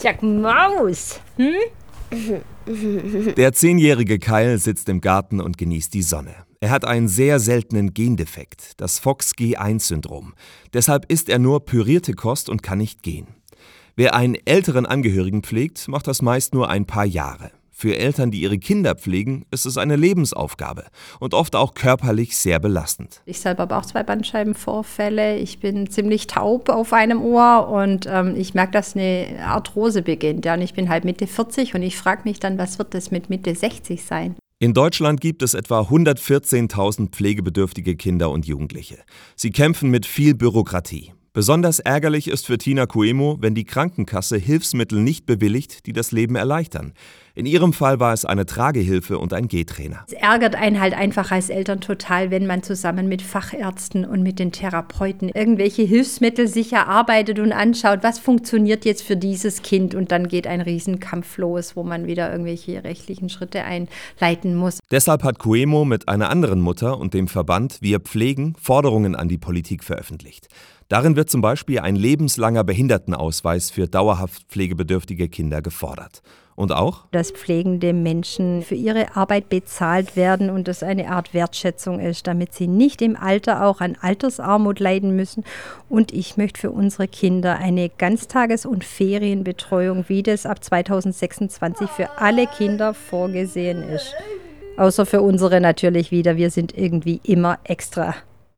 Sag Maus. Hm? Der zehnjährige Kyle sitzt im Garten und genießt die Sonne. Er hat einen sehr seltenen Gendefekt, das Fox-G1-Syndrom. Deshalb isst er nur pürierte Kost und kann nicht gehen. Wer einen älteren Angehörigen pflegt, macht das meist nur ein paar Jahre. Für Eltern, die ihre Kinder pflegen, ist es eine Lebensaufgabe und oft auch körperlich sehr belastend. Ich selber habe auch zwei Bandscheibenvorfälle. Ich bin ziemlich taub auf einem Ohr und ähm, ich merke, dass eine Arthrose beginnt. Ja, und ich bin halt Mitte 40 und ich frage mich dann, was wird das mit Mitte 60 sein? In Deutschland gibt es etwa 114.000 pflegebedürftige Kinder und Jugendliche. Sie kämpfen mit viel Bürokratie. Besonders ärgerlich ist für Tina Coemo, wenn die Krankenkasse Hilfsmittel nicht bewilligt, die das Leben erleichtern. In ihrem Fall war es eine Tragehilfe und ein Gehtrainer. Es ärgert einen halt einfach als Eltern total, wenn man zusammen mit Fachärzten und mit den Therapeuten irgendwelche Hilfsmittel sich erarbeitet und anschaut, was funktioniert jetzt für dieses Kind und dann geht ein Riesenkampf los, wo man wieder irgendwelche rechtlichen Schritte einleiten muss. Deshalb hat Coemo mit einer anderen Mutter und dem Verband Wir Pflegen Forderungen an die Politik veröffentlicht. Darin wird zum Beispiel ein lebenslanger Behindertenausweis für dauerhaft pflegebedürftige Kinder gefordert. Und auch, dass pflegende Menschen für ihre Arbeit bezahlt werden und das eine Art Wertschätzung ist, damit sie nicht im Alter auch an Altersarmut leiden müssen. Und ich möchte für unsere Kinder eine Ganztages- und Ferienbetreuung, wie das ab 2026 für alle Kinder vorgesehen ist. Außer für unsere natürlich wieder. Wir sind irgendwie immer extra